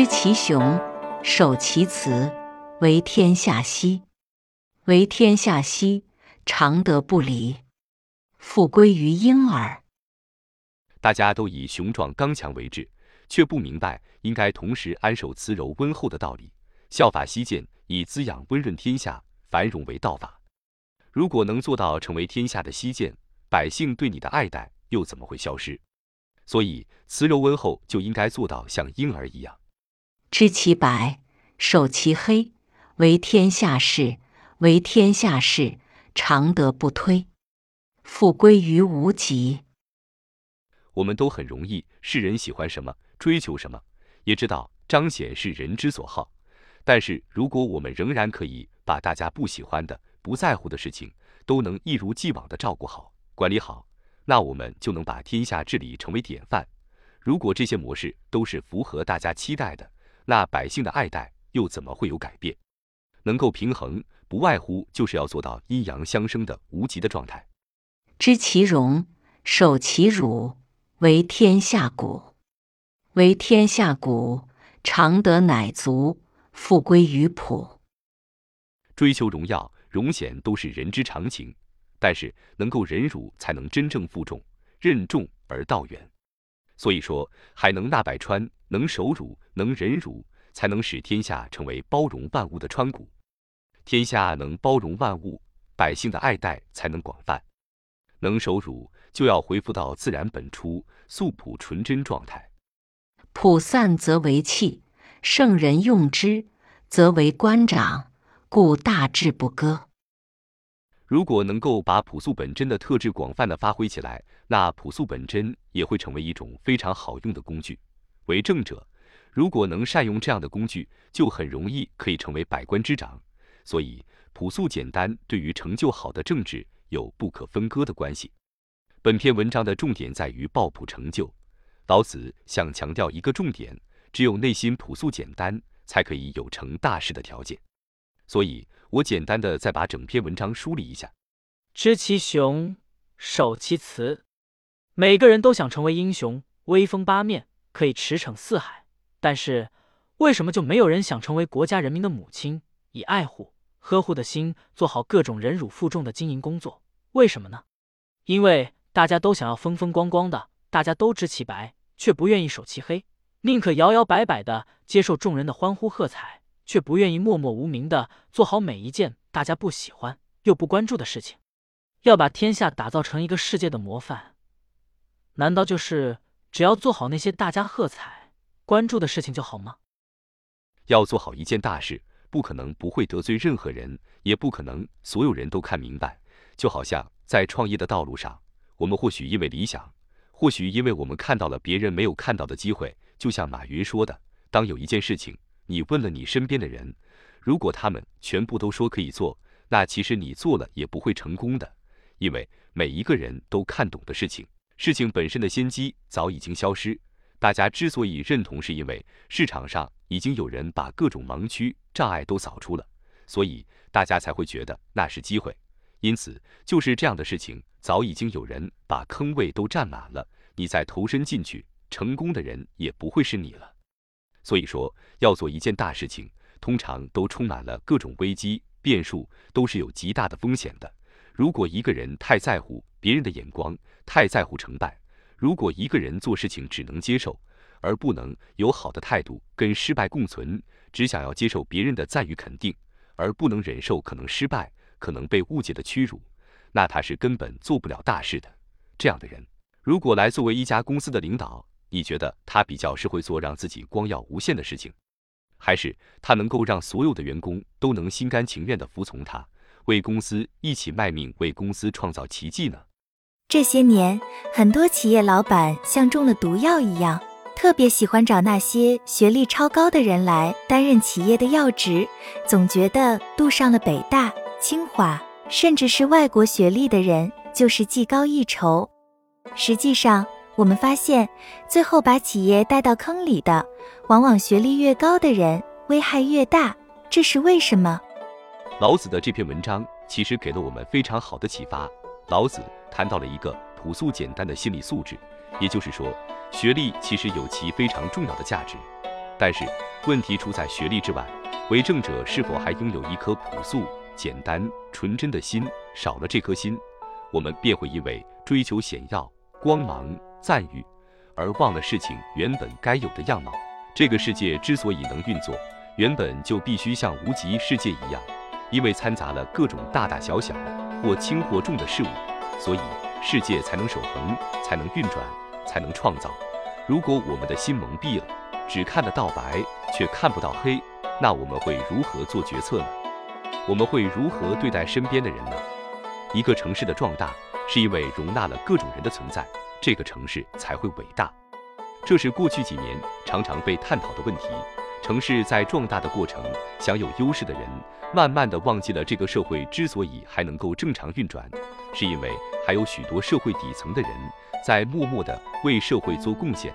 知其雄，守其雌，为天下溪。为天下溪，常德不离，复归于婴儿。大家都以雄壮刚强为志，却不明白应该同时安守慈柔温厚的道理。效法西涧，以滋养温润天下繁荣为道法。如果能做到成为天下的西涧，百姓对你的爱戴又怎么会消失？所以慈柔温厚就应该做到像婴儿一样。知其白，守其黑，为天下事。为天下事，常德不推，复归于无极。我们都很容易，世人喜欢什么，追求什么，也知道彰显是人之所好。但是，如果我们仍然可以把大家不喜欢的、不在乎的事情，都能一如既往的照顾好、管理好，那我们就能把天下治理成为典范。如果这些模式都是符合大家期待的，那百姓的爱戴又怎么会有改变？能够平衡。不外乎就是要做到阴阳相生的无极的状态。知其荣，守其辱，为天下谷。为天下谷，常德乃足，复归于朴。追求荣耀、荣显都是人之常情，但是能够忍辱，才能真正负重，任重而道远。所以说，海能纳百川，能守辱，能忍辱，才能使天下成为包容万物的川谷。天下能包容万物，百姓的爱戴才能广泛。能守辱，就要恢复到自然本初、素朴纯真状态。朴散则为器，圣人用之，则为官长，故大志不割。如果能够把朴素本真的特质广泛的发挥起来，那朴素本真也会成为一种非常好用的工具。为政者，如果能善用这样的工具，就很容易可以成为百官之长。所以，朴素简单对于成就好的政治有不可分割的关系。本篇文章的重点在于抱朴成就。老子想强调一个重点：只有内心朴素简单，才可以有成大事的条件。所以我简单的再把整篇文章梳理一下：知其雄，守其雌。每个人都想成为英雄，威风八面，可以驰骋四海。但是，为什么就没有人想成为国家人民的母亲，以爱护？呵护的心，做好各种忍辱负重的经营工作。为什么呢？因为大家都想要风风光光的，大家都知其白，却不愿意守其黑，宁可摇摇摆摆的接受众人的欢呼喝彩，却不愿意默默无名的做好每一件大家不喜欢又不关注的事情。要把天下打造成一个世界的模范，难道就是只要做好那些大家喝彩关注的事情就好吗？要做好一件大事。不可能不会得罪任何人，也不可能所有人都看明白。就好像在创业的道路上，我们或许因为理想，或许因为我们看到了别人没有看到的机会。就像马云说的：“当有一件事情，你问了你身边的人，如果他们全部都说可以做，那其实你做了也不会成功的，因为每一个人都看懂的事情，事情本身的先机早已经消失。大家之所以认同，是因为市场上。”已经有人把各种盲区障碍都扫出了，所以大家才会觉得那是机会。因此，就是这样的事情，早已经有人把坑位都占满了，你再投身进去，成功的人也不会是你了。所以说，要做一件大事情，通常都充满了各种危机变数，都是有极大的风险的。如果一个人太在乎别人的眼光，太在乎成败，如果一个人做事情只能接受。而不能有好的态度跟失败共存，只想要接受别人的赞誉肯定，而不能忍受可能失败、可能被误解的屈辱，那他是根本做不了大事的。这样的人，如果来作为一家公司的领导，你觉得他比较是会做让自己光耀无限的事情，还是他能够让所有的员工都能心甘情愿地服从他，为公司一起卖命，为公司创造奇迹呢？这些年，很多企业老板像中了毒药一样。特别喜欢找那些学历超高的人来担任企业的要职，总觉得读上了北大、清华，甚至是外国学历的人就是技高一筹。实际上，我们发现，最后把企业带到坑里的，往往学历越高的人危害越大。这是为什么？老子的这篇文章其实给了我们非常好的启发。老子谈到了一个朴素简单的心理素质，也就是说。学历其实有其非常重要的价值，但是问题出在学历之外，为政者是否还拥有一颗朴素、简单、纯真的心？少了这颗心，我们便会因为追求显耀、光芒、赞誉，而忘了事情原本该有的样貌。这个世界之所以能运作，原本就必须像无极世界一样，因为掺杂了各种大大小小、或轻或重的事物，所以世界才能守恒，才能运转，才能创造。如果我们的心蒙蔽了，只看得到白，却看不到黑，那我们会如何做决策呢？我们会如何对待身边的人呢？一个城市的壮大，是因为容纳了各种人的存在，这个城市才会伟大。这是过去几年常常被探讨的问题。城市在壮大的过程，享有优势的人，慢慢的忘记了这个社会之所以还能够正常运转，是因为还有许多社会底层的人在默默的为社会做贡献。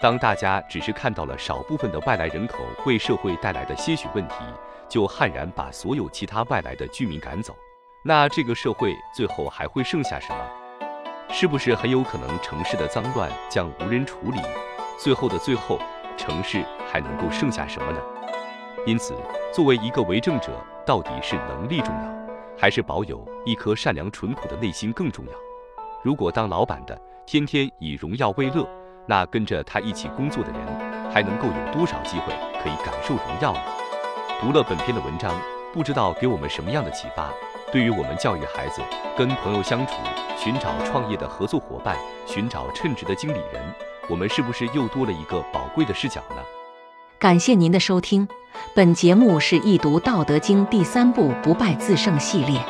当大家只是看到了少部分的外来人口为社会带来的些许问题，就悍然把所有其他外来的居民赶走。那这个社会最后还会剩下什么？是不是很有可能城市的脏乱将无人处理？最后的最后，城市还能够剩下什么呢？因此，作为一个为政者，到底是能力重要，还是保有一颗善良淳朴的内心更重要？如果当老板的天天以荣耀为乐，那跟着他一起工作的人，还能够有多少机会可以感受荣耀呢？读了本篇的文章，不知道给我们什么样的启发？对于我们教育孩子、跟朋友相处、寻找创业的合作伙伴、寻找称职的经理人，我们是不是又多了一个宝贵的视角呢？感谢您的收听，本节目是易读《道德经》第三部“不败自胜”系列。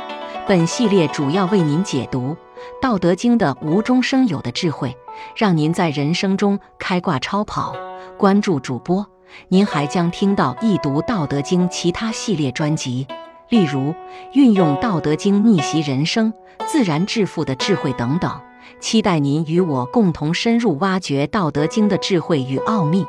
本系列主要为您解读《道德经》的无中生有的智慧，让您在人生中开挂超跑。关注主播，您还将听到易读《道德经》其他系列专辑。例如，运用《道德经》逆袭人生、自然致富的智慧等等，期待您与我共同深入挖掘《道德经》的智慧与奥秘。